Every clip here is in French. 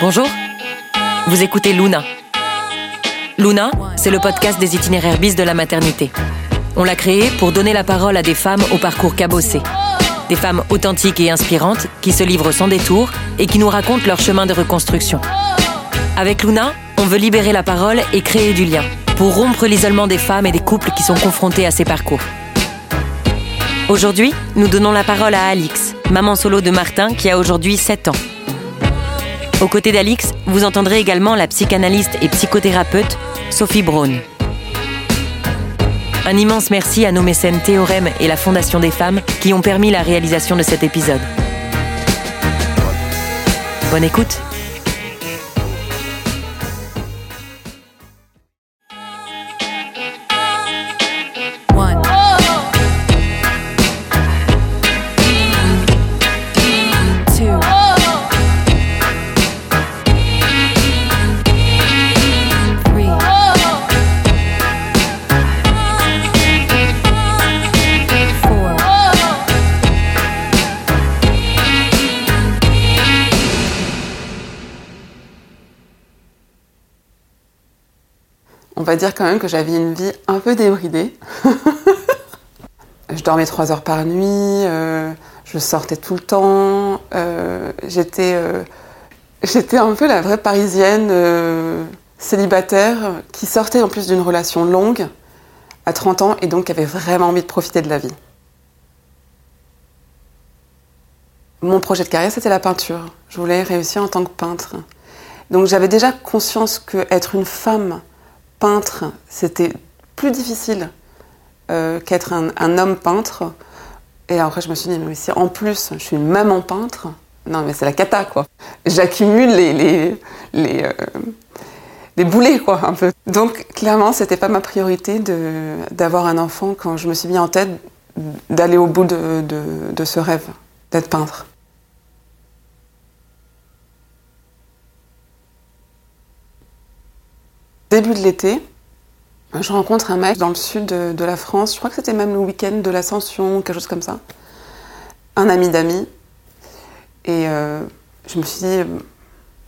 Bonjour, vous écoutez Luna. Luna, c'est le podcast des itinéraires bis de la maternité. On l'a créé pour donner la parole à des femmes au parcours cabossé. Des femmes authentiques et inspirantes qui se livrent sans détour et qui nous racontent leur chemin de reconstruction. Avec Luna, on veut libérer la parole et créer du lien pour rompre l'isolement des femmes et des couples qui sont confrontés à ces parcours. Aujourd'hui, nous donnons la parole à Alix, maman solo de Martin qui a aujourd'hui 7 ans. Aux côtés d'Alix, vous entendrez également la psychanalyste et psychothérapeute Sophie Braun. Un immense merci à nos mécènes Théorème et la Fondation des femmes qui ont permis la réalisation de cet épisode. Bonne écoute va dire quand même que j'avais une vie un peu débridée. je dormais trois heures par nuit, euh, je sortais tout le temps. euh, j'étais, euh, j'étais un peu la vraie parisienne célibataire qui sortait en plus d'une relation longue à 30 ans et donc qui avait vraiment envie de profiter de la vie. Mon projet de carrière, c'était la peinture. Je voulais réussir en tant que peintre. Donc j'avais déjà conscience que être une femme peintre, c'était plus difficile euh, qu'être un, homme peintre. Et après, je me suis dit, mais si en plus, je suis maman peintre, non, mais c'est la cata, quoi. J'accumule euh, les boulets, quoi, un peu. Donc, clairement, c'était pas ma priorité d'avoir un enfant quand je me suis mis en tête d'aller au bout de ce rêve, d'être peintre. Début de l'été, je rencontre un mec dans le sud de, la France, je crois que c'était même le week-end de l'Ascension, quelque chose comme ça. Un ami d'amis. Et euh, je me suis dit,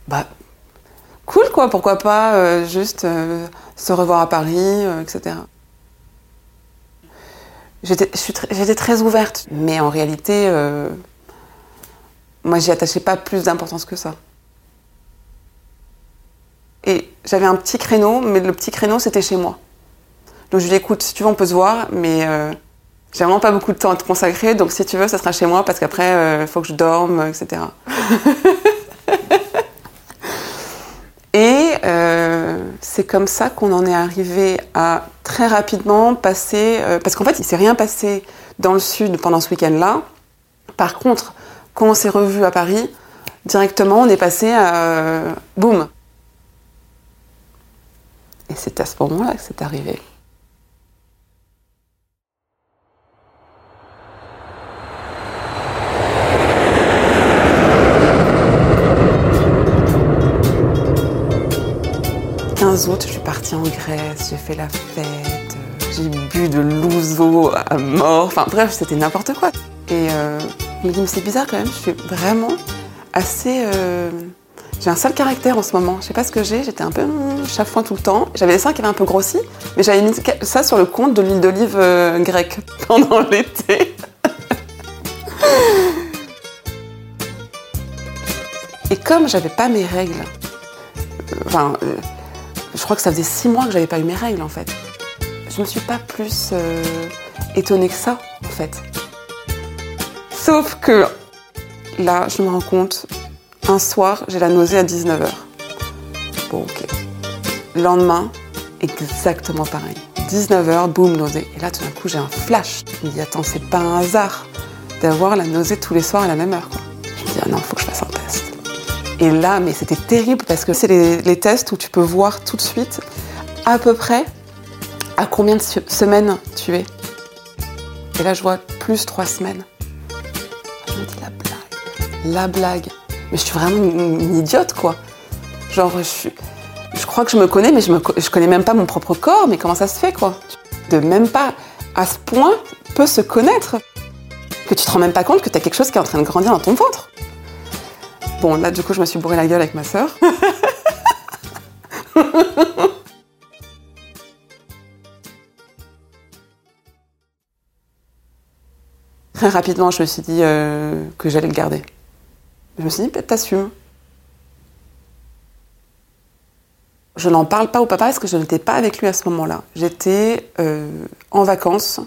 bah, cool quoi, pourquoi pas euh, juste euh, se revoir à Paris, etc. J'étais très ouverte, mais en réalité, moi j'y attachais pas plus d'importance que ça. J'avais un petit créneau, mais le petit créneau, c'était chez moi. Donc je lui ai dit, écoute, si tu veux, on peut se voir, mais euh, j'ai vraiment pas beaucoup de temps à te consacrer, donc si tu veux, ça sera chez moi, parce qu'après, il faut que je dorme, euh, etc. Et euh, c'est comme ça qu'on en est arrivé à très rapidement passer, euh, parce qu'en fait, il s'est rien passé dans le sud pendant ce week-end-là. Par contre, quand on s'est revus à Paris, directement, on est passé à euh, boum, et c'est à ce moment-là que c'est arrivé. Le 15 août, je suis partie en Grèce, j'ai fait la fête, euh, j'ai bu de l'ouzo à mort, enfin bref, c'était n'importe quoi. Et euh, je me dis, mais c'est bizarre quand même, je suis vraiment assez. euh, j'ai un sale caractère en ce moment. Je sais pas ce que j'ai. J'étais un peu hum, chafouin tout le temps. J'avais les seins qui avaient un peu grossi, mais j'avais mis ça sur le compte de l'huile d'olive euh, grecque pendant l'été. Et comme j'avais pas mes règles, euh, enfin, euh, je crois que ça faisait six mois que j'avais pas eu mes règles en fait. Je me suis pas plus étonnée que ça en fait. Sauf que là, je me rends compte, un soir, j'ai la nausée à 19h. Bon, ok. Le lendemain, exactement pareil. 19h, boum, nausée. Et là, tout d'un coup, j'ai un flash. Je me dis, attends, c'est pas un hasard d'avoir la nausée tous les soirs à la même heure. Quoi. Je me dis, ah non, faut que je fasse un test. Et là, mais c'était terrible parce que c'est les, tests où tu peux voir tout de suite à peu près à combien de se- semaines tu es. Et là, je vois plus trois semaines. Je me dis, la blague. La blague. Mais je suis vraiment une, idiote, quoi. Genre, je, crois que je me connais, mais je, me, je connais même pas mon propre corps. Mais comment ça se fait, quoi? De même pas à ce point peut se connaître. Que tu te rends même pas compte que tu as quelque chose qui est en train de grandir dans ton ventre. Bon, là, du coup, je me suis bourré la gueule avec ma sœur. Très rapidement, je me suis dit euh, que j'allais le garder. Je me suis dit, peut-être t'assumes. Je n'en parle pas au papa parce que je n'étais pas avec lui à ce moment-là. J'étais euh, en vacances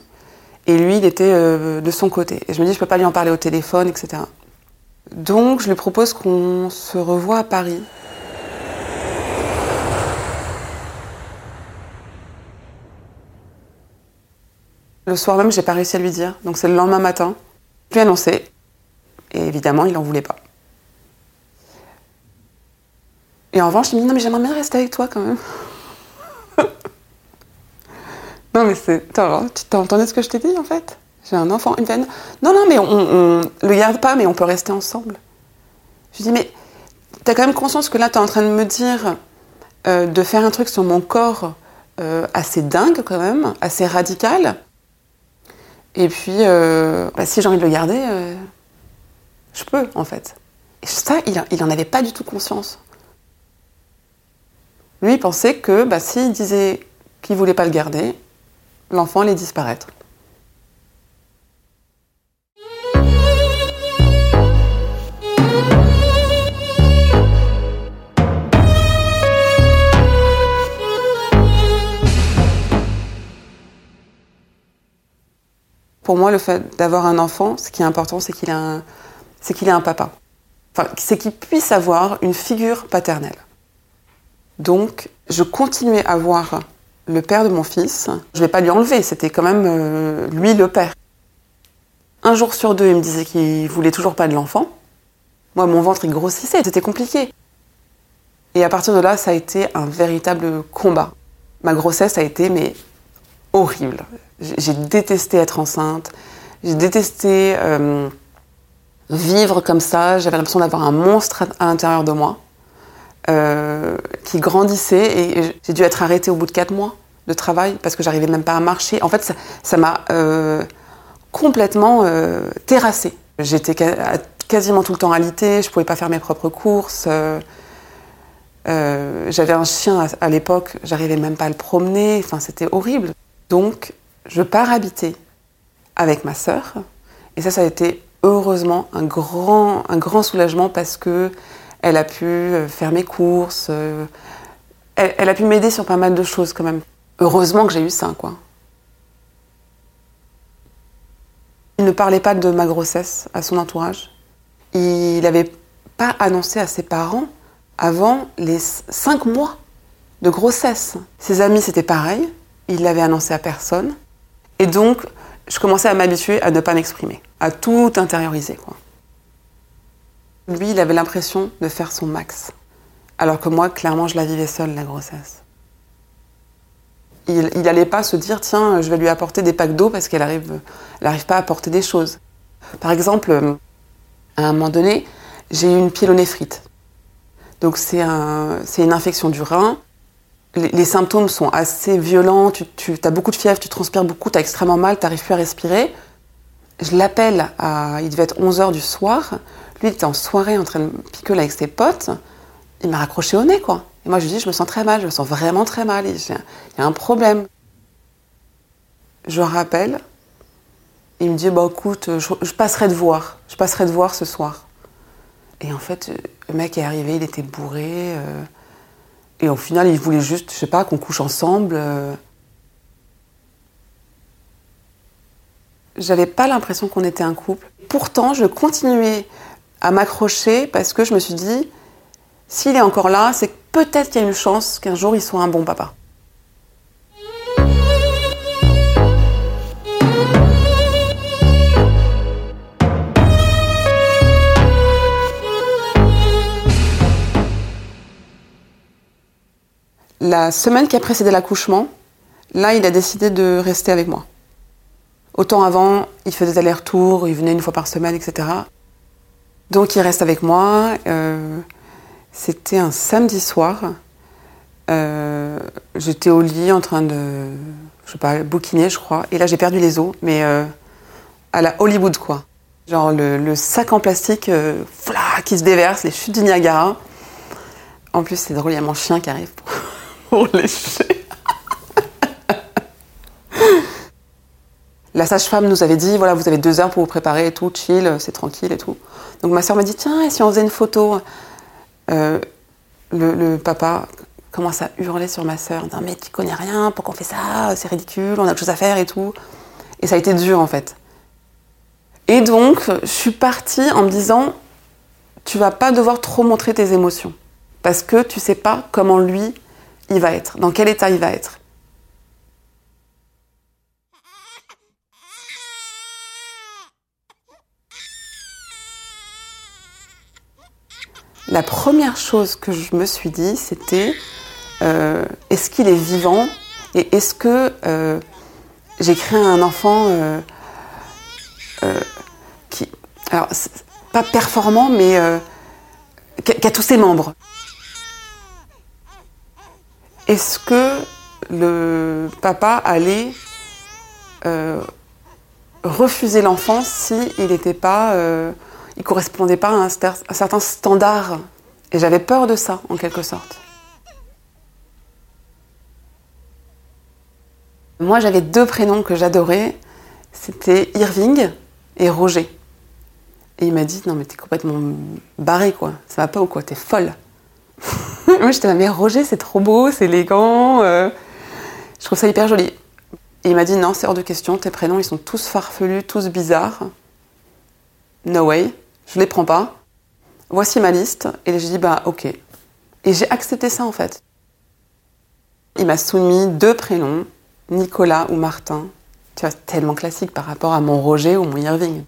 et lui, il était euh, de son côté. Et je me dis, je peux pas lui en parler au téléphone, etc. Donc, je lui propose qu'on se revoie à Paris. Le soir même, j'ai pas réussi à lui dire. Donc, c'est le lendemain matin. Je lui ai annoncé. Et évidemment, il en voulait pas. Et en revanche, il me dit non mais j'aimerais bien rester avec toi quand même. non mais c'est... T'as entendu ce que je t'ai dit en fait? J'ai un enfant, une veine. Non, non mais on, on le garde pas, mais on peut rester ensemble. Je lui dis mais t'as quand même conscience que là t'es en train de me dire euh, de faire un truc sur mon corps euh, assez dingue quand même, assez radical. Et puis euh, bah, si j'ai envie de le garder, je peux en fait. Et ça, il, il en avait pas du tout conscience. Lui, pensait que bah, s'il disait qu'il voulait pas le garder, l'enfant allait disparaître. Pour moi, le fait d'avoir un enfant, ce qui est important, c'est qu'il ait un, c'est qu'il ait un papa. Enfin, c'est qu'il puisse avoir une figure paternelle. Donc, je continuais à voir le père de mon fils. Je vais pas lui enlever, c'était quand même euh, lui le père. Un jour sur deux, il me disait qu'il voulait toujours pas de l'enfant. Moi, mon ventre, il grossissait, c'était compliqué. Et à partir de là, ça a été un véritable combat. Ma grossesse a été, horrible. J'ai détesté être enceinte. J'ai détesté euh, vivre comme ça. J'avais l'impression d'avoir un monstre à l'intérieur de moi euh, qui grandissait et j'ai dû être arrêtée au bout de quatre mois de travail parce que j'arrivais même pas à marcher. En fait, ça m'a euh, complètement euh, terrassée. J'étais quasiment tout le temps alitée, je pouvais pas faire mes propres courses. J'avais un chien à, à l'époque, j'arrivais même pas à le promener. Enfin, c'était horrible. Donc, je pars habiter avec ma sœur et ça, ça a été heureusement un grand, un grand soulagement parce que elle a pu euh, faire mes courses. euh, Elle, a pu m'aider sur pas mal de choses quand même. Heureusement que j'ai eu ça, quoi. Il ne parlait pas de ma grossesse à son entourage. Il n'avait pas annoncé à ses parents avant les cinq mois de grossesse. Ses amis, c'était pareil. Il l'avait annoncé à personne. Et donc, je commençais à m'habituer à ne pas m'exprimer, à tout intérioriser, quoi. Lui, il avait l'impression de faire son max. Alors que moi, clairement, je la vivais seule, la grossesse. Il n'allait pas se dire, tiens, je vais lui apporter des packs d'eau parce qu'elle n'arrive elle arrive pas à apporter des choses. Par exemple, à un moment donné, j'ai eu une pyélonéphrite. Donc c'est un, une infection du rein. Les, symptômes sont assez violents, tu, tu as beaucoup de fièvre, tu transpires beaucoup, tu as extrêmement mal, tu n'arrives plus à respirer. Je l'appelle, il devait être 11h du soir. Lui, il était en soirée en train de picoler avec ses potes. Il m'a raccroché au nez, quoi. Et moi, je lui dis, je me sens très mal, je me sens vraiment très mal. Il y a un problème. Je le rappelle. Il me dit, bah écoute, je, je, passerai te voir. Je passerai te voir ce soir. Et en fait, le mec est arrivé, il était bourré. Euh, et au final, il voulait juste, je sais pas, qu'on couche ensemble. Euh. J'avais pas l'impression qu'on était un couple. Pourtant, je continuais à m'accrocher parce que je me suis dit, s'il est encore là, c'est peut-être qu'il y a une chance qu'un jour il soit un bon papa. La semaine qui a précédé l'accouchement, là, il a décidé de rester avec moi. Autant avant, il faisait des allers-retours, il venait une fois par semaine, etc. Donc il reste avec moi. Euh, C'était un samedi soir. Euh, J'étais au lit en train de, je sais bouquiner, je crois. Et là, j'ai perdu les os, mais euh, à la Hollywood, quoi. Genre le, sac en plastique fla, qui se déverse, les chutes du Niagara. En plus, c'est drôle, il y a mon chien qui arrive pour, pour lécher. La sage-femme nous avait dit voilà, vous avez deux heures pour vous préparer et tout, chill, c'est tranquille et tout. Donc ma soeur m'a dit tiens, si on faisait une photo Euh, le, papa commence à hurler sur ma soeur, non mais tu connais rien, pourquoi on fait ça C'est ridicule, on a autre chose à faire et tout. Et ça a été dur en fait. Et donc, je suis partie en me disant tu vas pas devoir trop montrer tes émotions parce que tu sais pas comment lui il va être, dans quel état il va être. La première chose que je me suis dit, c'était euh, est-ce qu'il est vivant et est-ce que euh, j'ai créé un enfant euh, qui, alors pas performant, mais qui, a, qui a tous ses membres. Est-ce que le papa allait refuser l'enfant si il n'était pas, il correspondait pas à un, certains standards Et j'avais peur de ça, en quelque sorte. Moi, j'avais deux prénoms que j'adorais. C'était Irving et Roger. Et il m'a dit, non mais t'es complètement barré quoi. Ça va pas ou quoi? T'es folle. Moi, j'étais là, mais Roger, c'est trop beau, c'est élégant. euh, je trouve ça hyper joli. Et il m'a dit, non, c'est hors de question. Tes prénoms, ils sont tous farfelus, tous bizarres. No way. Je les prends pas. Voici ma liste. Et j'ai dit, bah ok. Et j'ai accepté ça en fait. Il m'a soumis deux prénoms, Nicolas ou Martin. Tu vois, tellement classique par rapport à mon Roger ou mon Irving.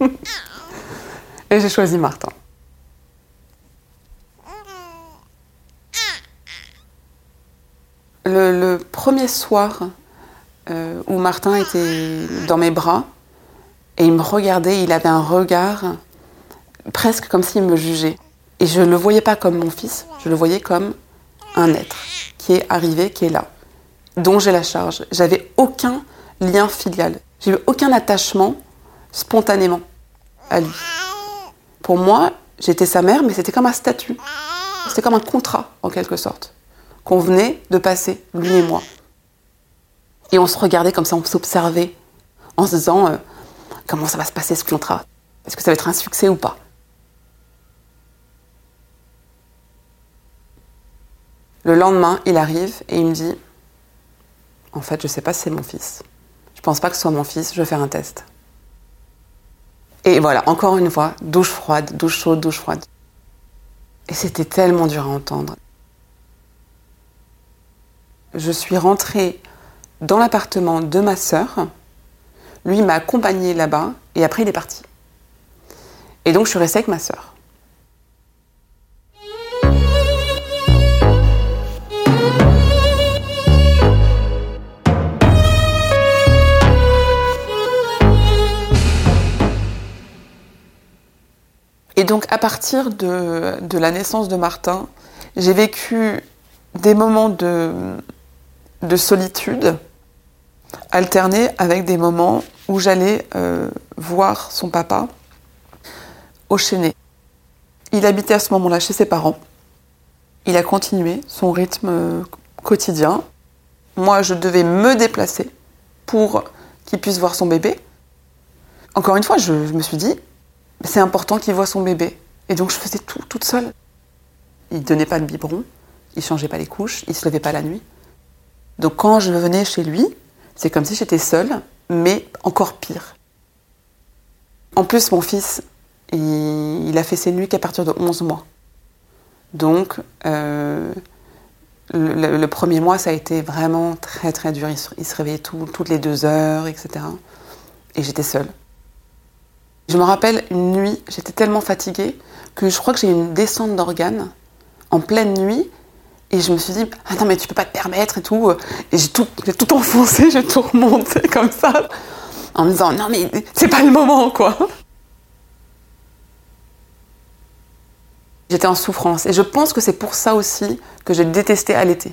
Et j'ai choisi Martin. Le, le premier soir euh, où Martin était dans mes bras et il me regardait, il avait un regard presque comme s'il me jugeait. Et je ne le voyais pas comme mon fils, je le voyais comme un être qui est arrivé, qui est là, dont j'ai la charge. J'avais aucun lien filial, j'ai eu aucun attachement spontanément à lui. Pour moi, j'étais sa mère, mais c'était comme un statut. C'était comme un contrat, en quelque sorte, qu'on venait de passer, lui et moi. Et on se regardait comme ça, on s'observait, en se disant euh, comment ça va se passer ce contrat? Est-ce que ça va être un succès ou pas? Le lendemain, il arrive et il me dit En fait, je sais pas si c'est mon fils. Je pense pas que ce soit mon fils, je vais faire un test. Et voilà, encore une fois, douche froide, douche chaude, douche froide. Et c'était tellement dur à entendre. Je suis rentrée dans l'appartement de ma sœur. Lui m'a accompagnée là-bas et après il est parti. Et donc je suis restée avec ma sœur. Et donc à partir de, la naissance de Martin, j'ai vécu des moments de, de solitude alternés avec des moments où j'allais euh, voir son papa au Chénet. Il habitait à ce moment-là chez ses parents. Il a continué son rythme euh, quotidien. Moi, je devais me déplacer pour qu'il puisse voir son bébé. Encore une fois, je me suis dit, c'est important qu'il voit son bébé. Et donc, je faisais tout toute seule. Il donnait pas de biberon, il changeait pas les couches, il se levait pas la nuit. Donc, quand je venais chez lui, c'est comme si j'étais seule, mais encore pire. En plus, mon fils, il, a fait ses nuits qu'à partir de 11 mois. Donc, euh, le, premier mois, ça a été vraiment très très dur. Il se, il se réveillait tout- toutes les deux heures, etc. Et j'étais seule. Je me rappelle une nuit, j'étais tellement fatiguée que je crois que j'ai eu une descente d'organes en pleine nuit. Et je me suis dit, ah non, mais tu peux pas te permettre et tout. Et j'ai tout, tout enfoncé, j'ai tout remonté comme ça, en me disant, non, mais c'est pas le moment, quoi. J'étais en souffrance. Et je pense que c'est pour ça aussi que j'ai détesté allaiter.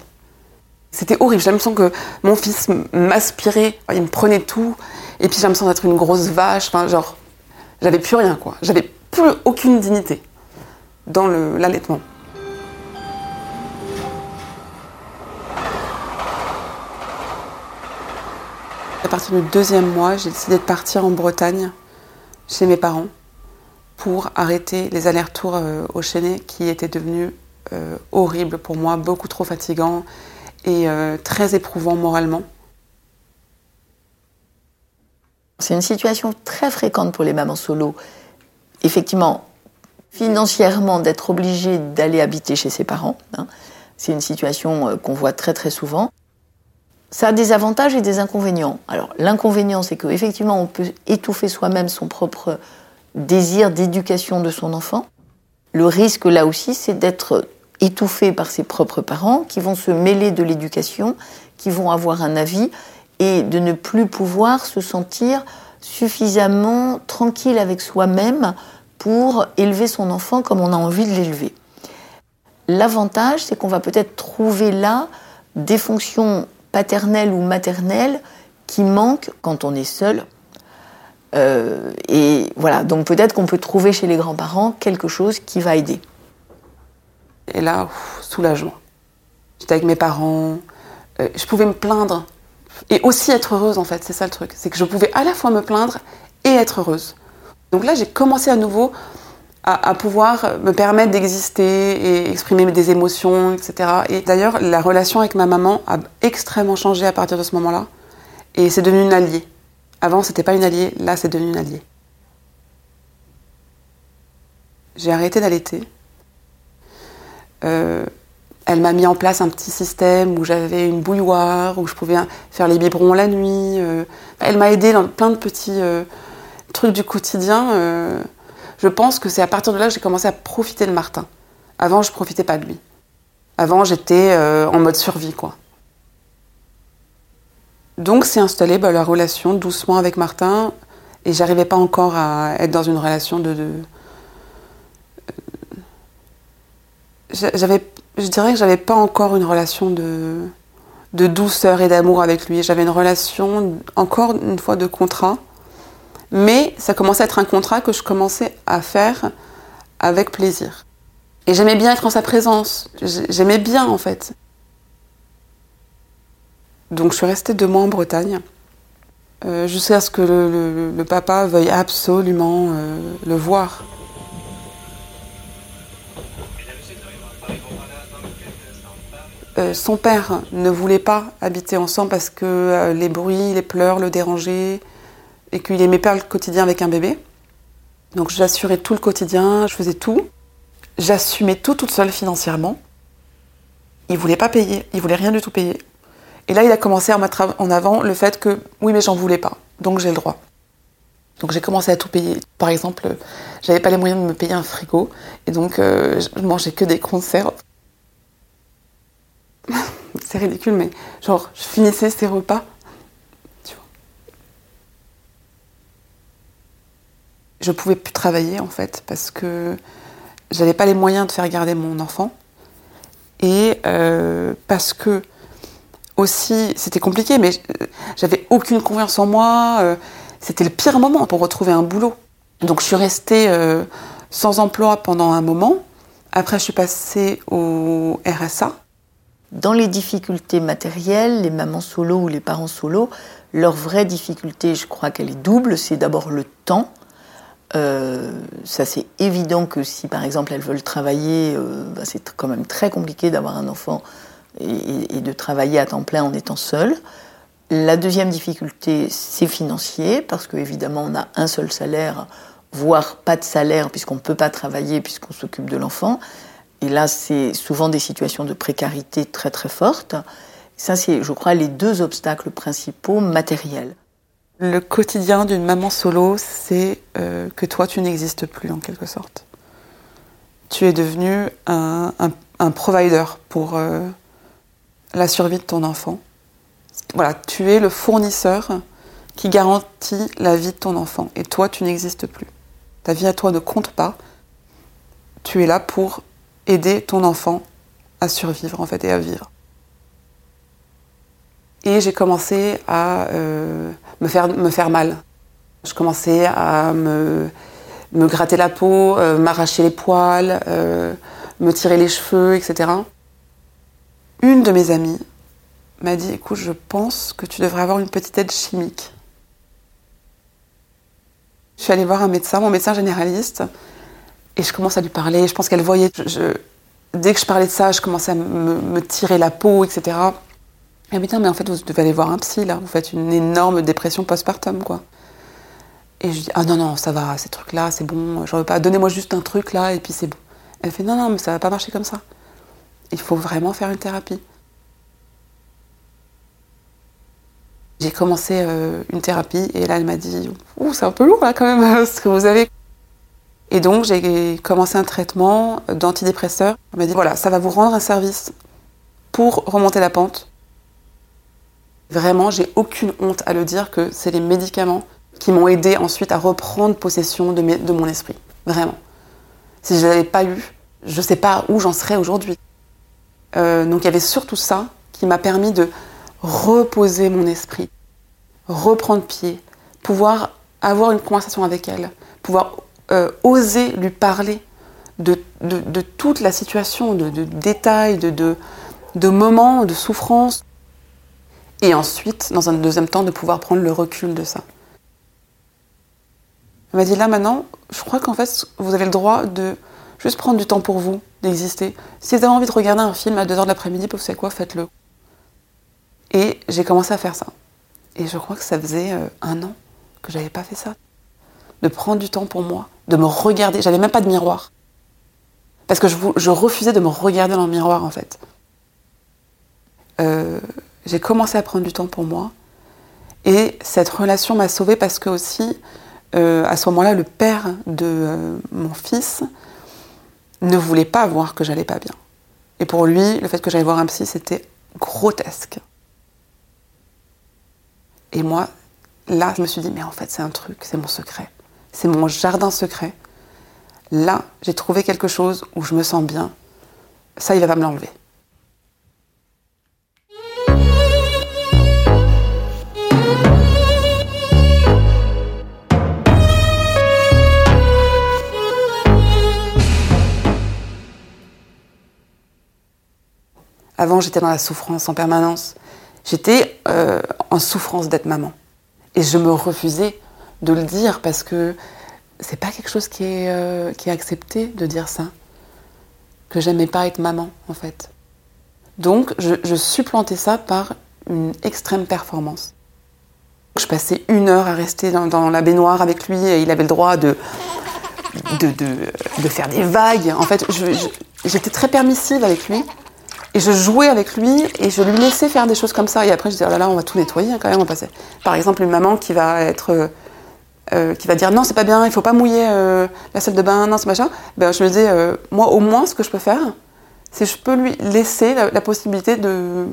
C'était horrible. J'ai l'impression que mon fils m'aspirait, il me prenait tout. Et puis j'ai l'impression d'être une grosse vache. Enfin, genre, J'avais plus rien, quoi. J'avais plus aucune dignité dans l'allaitement. À partir du deuxième mois, j'ai décidé de partir en Bretagne chez mes parents pour arrêter les allers-retours euh, au Chênay qui étaient devenus euh, horribles pour moi, beaucoup trop fatigants et euh, très éprouvants moralement. C'est une situation très fréquente pour les mamans solo. Effectivement, financièrement, d'être obligée d'aller habiter chez ses parents, hein, c'est une situation euh, qu'on voit très très souvent. Ça a des avantages et des inconvénients. Alors l'inconvénient, c'est qu'effectivement, on peut étouffer soi-même son propre désir d'éducation de son enfant. Le risque là aussi, c'est d'être étouffé par ses propres parents qui vont se mêler de l'éducation, qui vont avoir un avis et de ne plus pouvoir se sentir suffisamment tranquille avec soi-même pour élever son enfant comme on a envie de l'élever. L'avantage, c'est qu'on va peut-être trouver là des fonctions paternelles ou maternelles qui manquent quand on est seul. Euh, et voilà, donc peut-être qu'on peut trouver chez les grands-parents quelque chose qui va aider. Et là, soulagement. J'étais avec mes parents, euh, je pouvais me plaindre et aussi être heureuse en fait, c'est ça le truc. C'est que je pouvais à la fois me plaindre et être heureuse. Donc là, j'ai commencé à nouveau à, pouvoir me permettre d'exister et exprimer des émotions, etc. Et d'ailleurs, la relation avec ma maman a extrêmement changé à partir de ce moment-là. Et c'est devenu une alliée. Avant, c'était pas une alliée, là, c'est devenu une alliée. J'ai arrêté d'allaiter. Euh, elle m'a mis en place un petit système où j'avais une bouilloire, où je pouvais faire les biberons la nuit. euh. Elle m'a aidé dans plein de petits euh, trucs du quotidien. euh. Je pense que c'est à partir de là que j'ai commencé à profiter de Martin. Avant, je profitais pas de lui. Avant, j'étais en mode survie, quoi. Donc, s'est installée bah, la relation doucement avec Martin, et j'arrivais pas encore à être dans une relation de- de, j'avais, je dirais que j'avais pas encore une relation de, de douceur et d'amour avec lui. J'avais une relation, encore une fois, de contrat. Mais ça commençait à être un contrat que je commençais à faire avec plaisir. Et j'aimais bien être en sa présence. J'ai- J'aimais bien, en fait. Donc je suis restée deux mois en Bretagne. euh, jusqu'à ce que le papa veuille absolument euh, le voir. Euh, son père ne voulait pas habiter ensemble parce que euh, les bruits, les pleurs le dérangeaient et qu'il aimait pas le quotidien avec un bébé. Donc j'assurais tout le quotidien, je faisais tout. J'assumais tout toute seule financièrement. Il voulait pas payer, il voulait rien du tout payer. Et là, il a commencé à mettre en avant le fait que oui, mais j'en voulais pas, donc j'ai le droit. Donc j'ai commencé à tout payer. Par exemple, j'avais pas les moyens de me payer un frigo, et donc euh, je mangeais que des conserves. C'est ridicule, mais genre, je finissais ces repas. Tu vois. Je pouvais plus travailler en fait parce que j'avais pas les moyens de faire garder mon enfant et euh, parce que aussi c'était compliqué, mais j'avais aucune confiance en moi. euh, C'était le pire moment pour retrouver un boulot. Donc je suis restée euh, sans emploi pendant un moment. Après, je suis passée au RSA. Dans les difficultés matérielles, les mamans solo ou les parents solo, leur vraie difficulté, je crois qu'elle est double. C'est d'abord le temps. Euh, ça, c'est évident que si, par exemple, elles veulent travailler, euh, bah, c'est quand même très compliqué d'avoir un enfant et, de travailler à temps plein en étant seul. La deuxième difficulté, c'est financier, parce qu'évidemment, on a un seul salaire, voire pas de salaire, puisqu'on ne peut pas travailler, puisqu'on s'occupe de l'enfant. Et là, c'est souvent des situations de précarité très très fortes. Ça, c'est, je crois, les deux obstacles principaux matériels. Le quotidien d'une maman solo, c'est euh, que toi, tu n'existes plus en quelque sorte. Tu es devenu un, provider pour euh, la survie de ton enfant. Voilà, tu es le fournisseur qui garantit la vie de ton enfant. Et toi, tu n'existes plus. Ta vie à toi ne compte pas. Tu es là pour aider ton enfant à survivre en fait et à vivre. Et j'ai commencé à euh, me, faire, me faire mal. Je commençais à me me gratter la peau, euh, m'arracher les poils, euh, me tirer les cheveux, etc. Une de mes amies m'a dit Écoute, je pense que tu devrais avoir une petite aide chimique. Je suis allée voir un médecin, mon médecin généraliste, et je commence à lui parler. Je pense qu'elle voyait. dès que je parlais de ça, je commençais à me, me tirer la peau, etc. Elle m'a dit mais en fait, vous devez aller voir un psy, là. Vous faites une énorme dépression postpartum, quoi. Et je dis Ah non, non, ça va, ces trucs-là, c'est bon, j'en veux pas. Donnez-moi juste un truc, là, et puis c'est bon. Elle fait Non, non, mais ça va pas marcher comme ça. Il faut vraiment faire une thérapie. J'ai commencé euh, une thérapie et là elle m'a dit Ouh, c'est un peu lourd là quand même ce que vous avez. Et donc j'ai commencé un traitement d'antidépresseur. Elle m'a dit Voilà, ça va vous rendre un service pour remonter la pente. Vraiment, j'ai aucune honte à le dire que c'est les médicaments qui m'ont aidé ensuite à reprendre possession de mon esprit. Vraiment. Si je ne l'avais pas eu, je ne sais pas où j'en serais aujourd'hui. Euh, donc il y avait surtout ça qui m'a permis de reposer mon esprit, reprendre pied, pouvoir avoir une conversation avec elle, pouvoir euh, oser lui parler de, de- toute la situation, de, de détails, de, de, moments, de souffrance. Et ensuite, dans un deuxième temps, de pouvoir prendre le recul de ça. Elle m'a dit là maintenant, je crois qu'en fait, vous avez le droit de juste prendre du temps pour vous, d'exister. Si vous avez envie de regarder un film à 2h de l'après-midi, vous savez quoi, faites-le. Et j'ai commencé à faire ça. Et je crois que ça faisait euh, un an que j'avais pas fait ça. De prendre du temps pour moi, de me regarder. J'avais même pas de miroir. Parce que je, refusais de me regarder dans le miroir en fait. Euh, j'ai commencé à prendre du temps pour moi. Et cette relation m'a sauvée parce que aussi, euh, à ce moment-là, le père de euh, mon fils ne voulait pas voir que j'allais pas bien. Et pour lui, le fait que j'aille voir un psy, c'était grotesque. Et moi, là, je me suis dit, mais en fait, c'est un truc, c'est mon secret. C'est mon jardin secret. Là, j'ai trouvé quelque chose où je me sens bien. Ça, il va pas me l'enlever. Avant, j'étais dans la souffrance en permanence. J'étais euh, en souffrance d'être maman. Et je me refusais de le dire parce que c'est pas quelque chose qui est, euh, qui est accepté de dire ça. Que j'aimais pas être maman, en fait. Donc, je, supplantais ça par une extrême performance. Je passais une heure à rester dans, la baignoire avec lui et il avait le droit de, de, de, faire des vagues. En fait, j'étais très permissive avec lui. Et je jouais avec lui et je lui laissais faire des choses comme ça. Et après, je disais, oh là là, on va tout nettoyer hein, quand même. On passait. Par exemple, une maman qui va être. Euh, qui va dire non, c'est pas bien, il faut pas mouiller euh, la salle de bain, non, c'est machin. Ben, je me disais, euh, moi, au moins, ce que je peux faire, c'est je peux lui laisser la, possibilité de,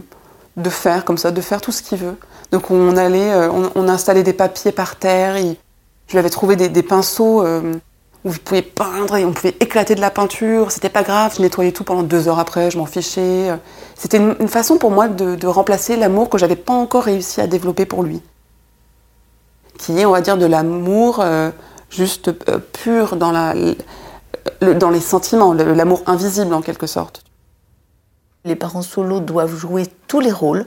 de faire comme ça, de faire tout ce qu'il veut. Donc, on allait, on, installait des papiers par terre. il- je lui avais trouvé des, pinceaux. où vous pouvez peindre et on pouvait éclater de la peinture, c'était pas grave, je nettoyais tout pendant deux heures après, je m'en fichais. C'était une, une façon pour moi de, de remplacer l'amour que j'avais pas encore réussi à développer pour lui. Qui est, on va dire, de l'amour euh, juste euh, pur dans, la, dans les sentiments, l'amour invisible en quelque sorte. Les parents solos doivent jouer tous les rôles,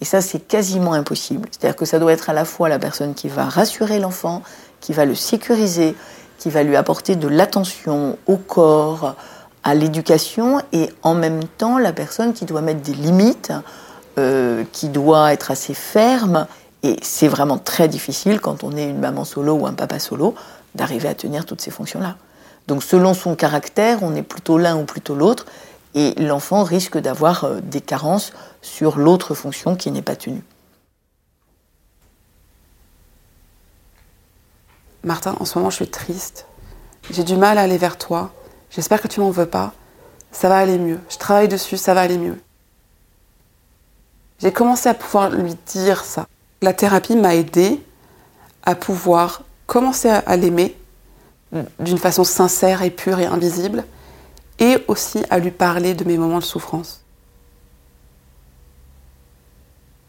et ça c'est quasiment impossible. C'est-à-dire que ça doit être à la fois la personne qui va rassurer l'enfant, qui va le sécuriser, qui va lui apporter de l'attention au corps, à l'éducation, et en même temps la personne qui doit mettre des limites, euh, qui doit être assez ferme. Et c'est vraiment très difficile quand on est une maman solo ou un papa solo d'arriver à tenir toutes ces fonctions-là. Donc selon son caractère, on est plutôt l'un ou plutôt l'autre, et l'enfant risque d'avoir euh, des carences sur l'autre fonction qui n'est pas tenue. Martin, en ce moment, je suis triste. J'ai du mal à aller vers toi. J'espère que tu m'en veux pas. Ça va aller mieux. Je travaille dessus, ça va aller mieux. J'ai commencé à pouvoir lui dire ça. La thérapie m'a aidé à pouvoir commencer à, l'aimer d'une façon sincère et pure et invisible, et aussi à lui parler de mes moments de souffrance.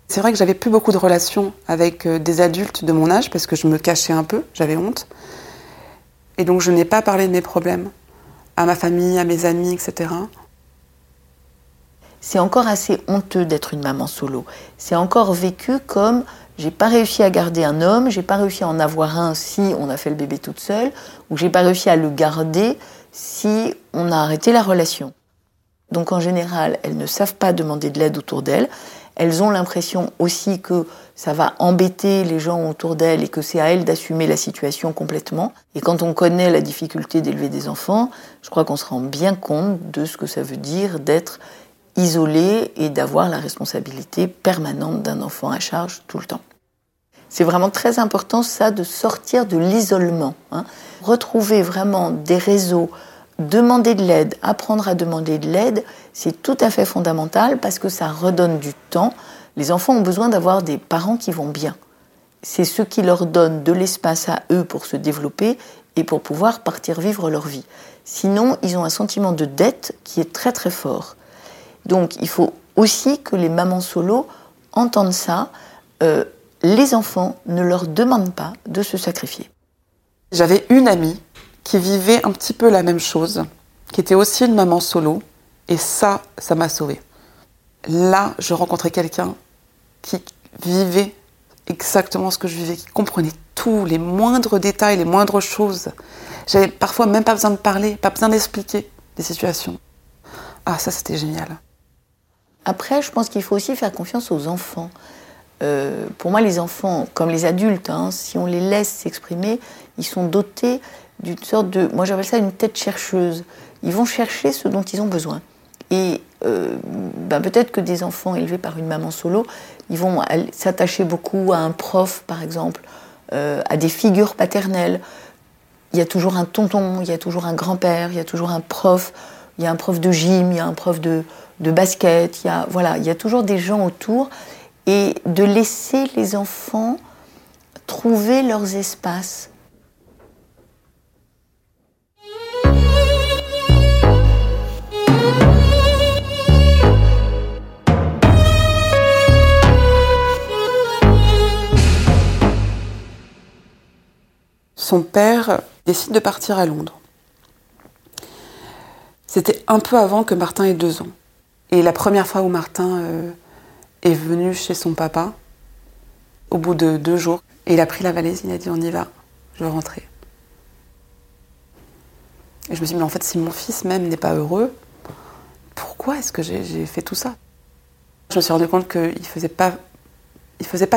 C'est vrai que j'avais plus beaucoup de relations avec euh, des adultes de mon âge parce que je me cachais un peu, j'avais honte. Et donc je n'ai pas parlé de mes problèmes à ma famille, à mes amis, etc. c'est encore assez honteux d'être une maman solo. C'est encore vécu comme j'ai pas réussi à garder un homme, j'ai pas réussi à en avoir un si on a fait le bébé toute seule, ou j'ai pas réussi à le garder si on a arrêté la relation. Donc en général, elles ne savent pas demander de l'aide autour d'elles. Elles ont l'impression aussi que ça va embêter les gens autour d'elles et que c'est à elles d'assumer la situation complètement. Et quand on connaît la difficulté d'élever des enfants, je crois qu'on se rend bien compte de ce que ça veut dire d'être isolé et d'avoir la responsabilité permanente d'un enfant à charge tout le temps. C'est vraiment très important ça de sortir de l'isolement, hein. retrouver vraiment des réseaux, demander de l'aide, apprendre à demander de l'aide, c'est tout à fait fondamental parce que ça redonne du temps. Les enfants ont besoin d'avoir des parents qui vont bien. C'est ce qui leur donne de l'espace à eux pour se développer et pour pouvoir partir vivre leur vie. Sinon, ils ont un sentiment de dette qui est très très fort. Donc il faut aussi que les mamans solo entendent ça. Euh, les enfants ne leur demandent pas de se sacrifier. J'avais une amie qui vivait un petit peu la même chose, qui était aussi une maman solo, et ça, ça m'a sauvée. Là, je rencontrais quelqu'un qui vivait exactement ce que je vivais, qui comprenait tout, les moindres détails, les moindres choses. J'avais parfois même pas besoin de parler, pas besoin d'expliquer des situations. Ah, ça, c'était génial. Après, je pense qu'il faut aussi faire confiance aux enfants. Euh, pour moi, les enfants, comme les adultes, hein, si on les laisse s'exprimer, ils sont dotés d'une sorte de, moi j'appelle ça une tête chercheuse. Ils vont chercher ce dont ils ont besoin. Et euh, ben peut-être que des enfants élevés par une maman solo, ils vont s'attacher beaucoup à un prof, par exemple, euh, à des figures paternelles. Il y a toujours un tonton, il y a toujours un grand-père, il y a toujours un prof, il y a un prof de gym, il y a un prof de, de basket, il y a, voilà, il y a toujours des gens autour. Et de laisser les enfants trouver leurs espaces. Son père décide de partir à Londres. C'était un peu avant que Martin ait deux ans. Et la première fois où Martin euh, est venu chez son papa, au bout de deux jours, il a pris la valise, il a dit on y va, je veux rentrer. Et je me suis dit, mais en fait, si mon fils même n'est pas heureux, pourquoi est-ce que j'ai fait tout ça? Je me suis rendu compte qu'il ne faisait pas,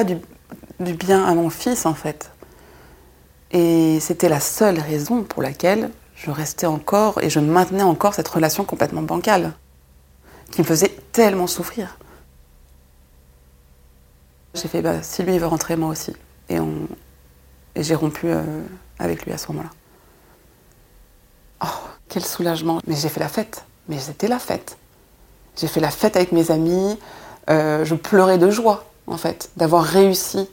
du bien à mon fils, en fait. Et c'était la seule raison pour laquelle je restais encore et je maintenais encore cette relation complètement bancale, qui me faisait tellement souffrir. J'ai fait, bah, si lui il veut rentrer, moi aussi. Et, on- j'ai rompu euh, avec lui à ce moment-là. Oh, quel soulagement. Mais j'ai fait la fête. Mais c'était la fête. J'ai fait la fête avec mes amis. Euh, je pleurais de joie, en fait, d'avoir réussi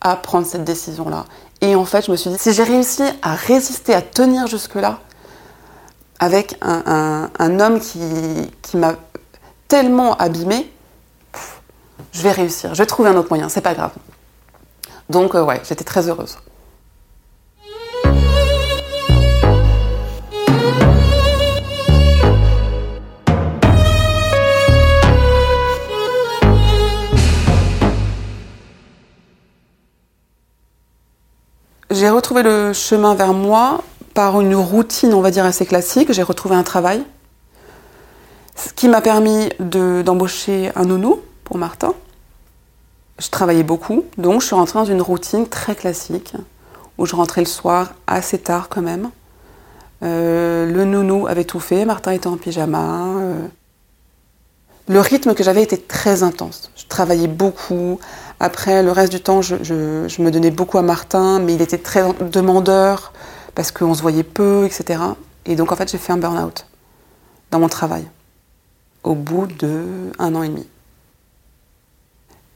à prendre cette décision-là. Et en fait, je me suis dit, si j'ai réussi à résister, à tenir jusque-là, avec un, homme qui, m'a tellement abîmée, je vais réussir, je vais trouver un autre moyen, c'est pas grave. Donc, euh, ouais, j'étais très heureuse. J'ai retrouvé le chemin vers moi par une routine, on va dire, assez classique. J'ai retrouvé un travail, ce qui m'a permis de- d'embaucher un nounou pour Martin. Je travaillais beaucoup, donc je suis rentrée dans une routine très classique, où je rentrais le soir assez tard quand même. Euh, le nounou avait tout fait, Martin était en pyjama. euh. Le rythme que j'avais était très intense. Je travaillais beaucoup. Après, le reste du temps, je me donnais beaucoup à Martin, mais il était très demandeur parce qu'on se voyait peu, etc. Et donc, en fait, j'ai fait un burn-out dans mon travail au bout de un an et demi.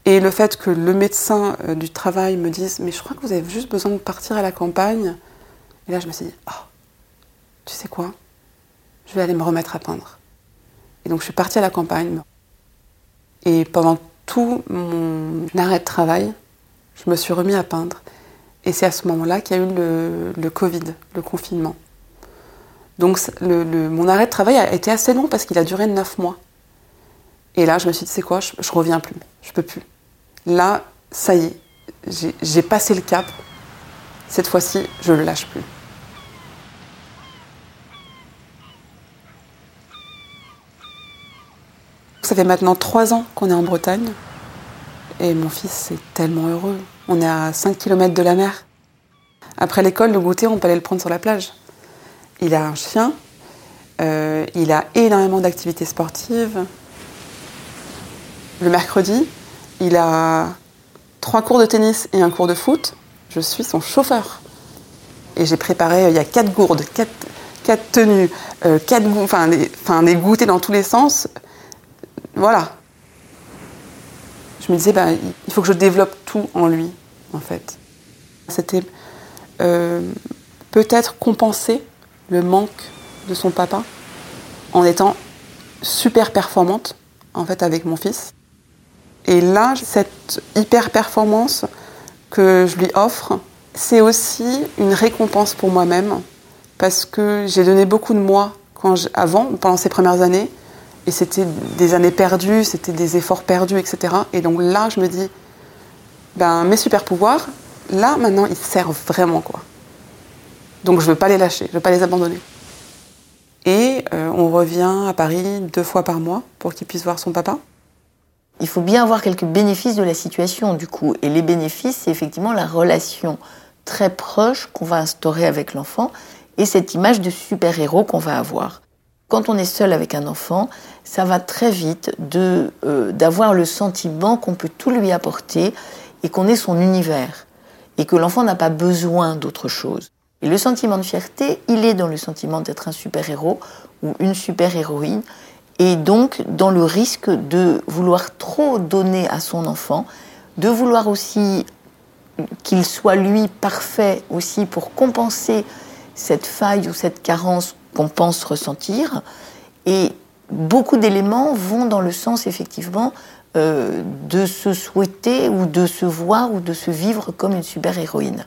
Et le fait que le médecin euh, du travail me dise Mais je crois que vous avez juste besoin de partir à la campagne. Et là, je me suis dit Oh, tu sais quoi? Je vais aller me remettre à peindre. Et donc, je suis partie à la campagne. Et pendant tout mon arrêt de travail, je me suis remis à peindre. Et c'est à ce moment-là qu'il y a eu le, Covid, le confinement. Donc mon arrêt de travail a été assez long parce qu'il a duré neuf mois. Et là, je me suis dit, c'est quoi, je, je reviens plus, je peux plus. Là, ça y est, j'ai passé le cap. Cette fois-ci, je le lâche plus. Ça fait maintenant trois ans qu'on est en Bretagne. Et mon fils est tellement heureux. On est à 5 km de la mer. Après l'école, le goûter, on peut aller le prendre sur la plage. Il a un chien. euh, il a énormément d'activités sportives. Le mercredi, il a trois cours de tennis et un cours de foot. Je suis son chauffeur. Et j'ai préparé, euh, il y a quatre gourdes, quatre, tenues, euh, quatre enfin, des goûters dans tous les sens. Voilà. Je me disais, bah, il faut que je développe tout en lui, en fait. C'était euh, peut-être compenser le manque de son papa en étant super performante, en fait, avec mon fils. Et là, cette hyper performance que je lui offre, c'est aussi une récompense pour moi-même parce que j'ai donné beaucoup de moi quand je- avant, pendant ces premières années, et c'était des années perdues, c'était des efforts perdus, etc. Et donc là, je me dis, ben mes super pouvoirs, là maintenant, ils servent vraiment quoi. Donc je veux pas les lâcher, je veux pas les abandonner. Et euh, on revient à Paris deux fois par mois pour qu'il puisse voir son papa. Il faut bien avoir quelques bénéfices de la situation, du coup. Et les bénéfices, c'est effectivement la relation très proche qu'on va instaurer avec l'enfant et cette image de super-héros qu'on va avoir. Quand on est seul avec un enfant, ça va très vite euh, d'avoir le sentiment qu'on peut tout lui apporter et qu'on est son univers et que l'enfant n'a pas besoin d'autre chose. Et le sentiment de fierté, il est dans le sentiment d'être un super-héros ou une super-héroïne et donc dans le risque de vouloir trop donner à son enfant, de vouloir aussi qu'il soit lui parfait aussi pour compenser cette faille ou cette carence qu'on pense ressentir. Et beaucoup d'éléments vont dans le sens effectivement euh, de se souhaiter ou de se voir ou de se vivre comme une super-héroïne.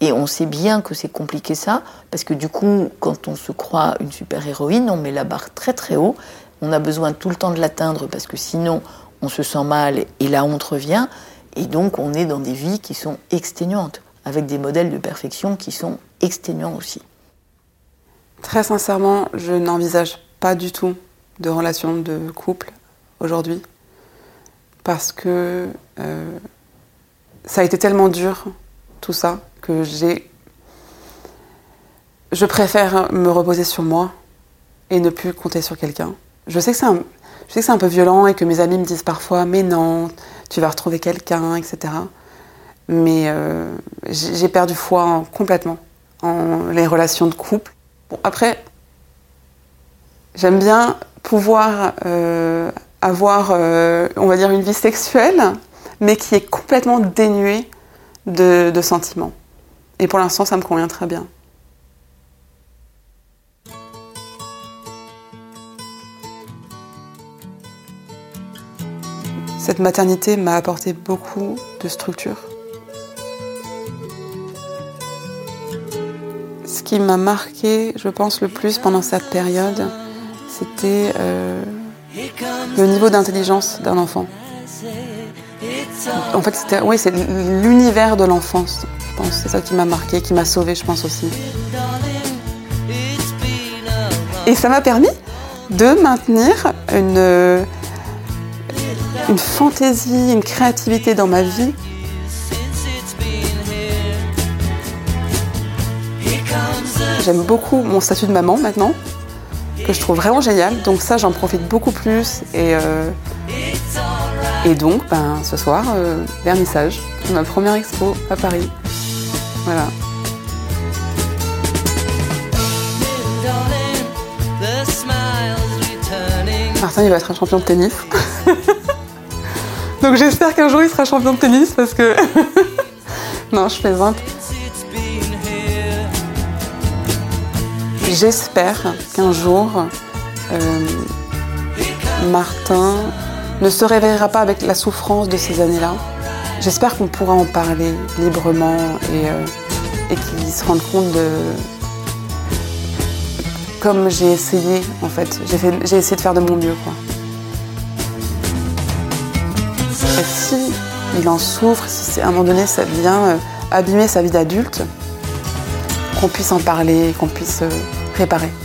Et on sait bien que c'est compliqué ça, parce que du coup, quand on se croit une super-héroïne, on met la barre très très haut. On a besoin tout le temps de l'atteindre, parce que sinon, on se sent mal et la honte revient. Et donc, on est dans des vies qui sont exténuantes, avec des modèles de perfection qui sont exténuants aussi. Très sincèrement, je n'envisage pas du tout de relation de couple aujourd'hui parce que euh, ça a été tellement dur tout ça que j'ai je préfère me reposer sur moi et ne plus compter sur quelqu'un. Je sais que c'est un peu violent et que mes amis me disent parfois mais non, tu vas retrouver quelqu'un, etc. Mais euh, j'ai perdu foi en- complètement en les relations de couple. Bon, après, j'aime bien pouvoir euh, avoir, euh, on va dire, une vie sexuelle, mais qui est complètement dénuée de, de sentiments. Et pour l'instant, ça me convient très bien. Cette maternité m'a apporté beaucoup de structure. Qui m'a marqué, je pense, le plus pendant cette période, c'était euh, le niveau d'intelligence d'un enfant. En fait, c'était, oui, c'est l'univers de l'enfance, je pense. C'est ça qui m'a marqué, qui m'a sauvée, je pense aussi. Et ça m'a permis de maintenir une, une fantaisie, une créativité dans ma vie J'aime beaucoup mon statut de maman maintenant, que je trouve vraiment génial. Donc ça, j'en profite beaucoup plus. Et, euh, et donc, ben, ce soir, euh, vernissage ma première expo à Paris. Voilà. Martin, il va être un champion de tennis. donc j'espère qu'un jour, il sera champion de tennis parce que... non, je plaisante. J'espère qu'un jour, euh, Martin ne se réveillera pas avec la souffrance de ces années-là. J'espère qu'on pourra en parler librement et, euh, et qu'ils se rendent compte de. Comme j'ai essayé, en fait. J'ai fait- j'ai essayé de faire de mon mieux, quoi. Et si il en souffre, si à un moment donné ça vient euh, abîmer sa vie d'adulte, qu'on puisse en parler, qu'on puisse réparer.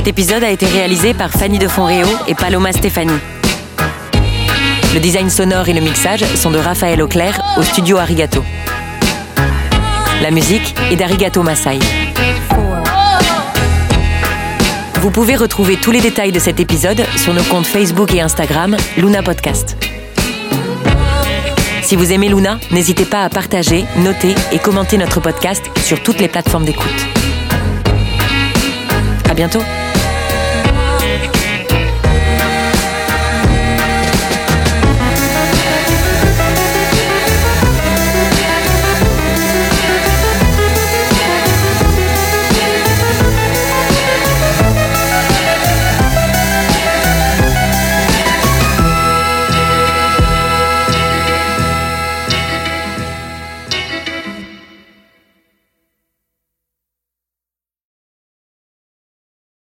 Cet épisode a été réalisé par Fanny de Fonréo et Paloma Stefani. Le design sonore et le mixage sont de Raphaël Auclair au studio Arigato. La musique est d'Arigato Masai. Vous pouvez retrouver tous les détails de cet épisode sur nos comptes Facebook et Instagram Luna Podcast. Si vous aimez Luna, n'hésitez pas à partager, noter et commenter notre podcast sur toutes les plateformes d'écoute. À bientôt!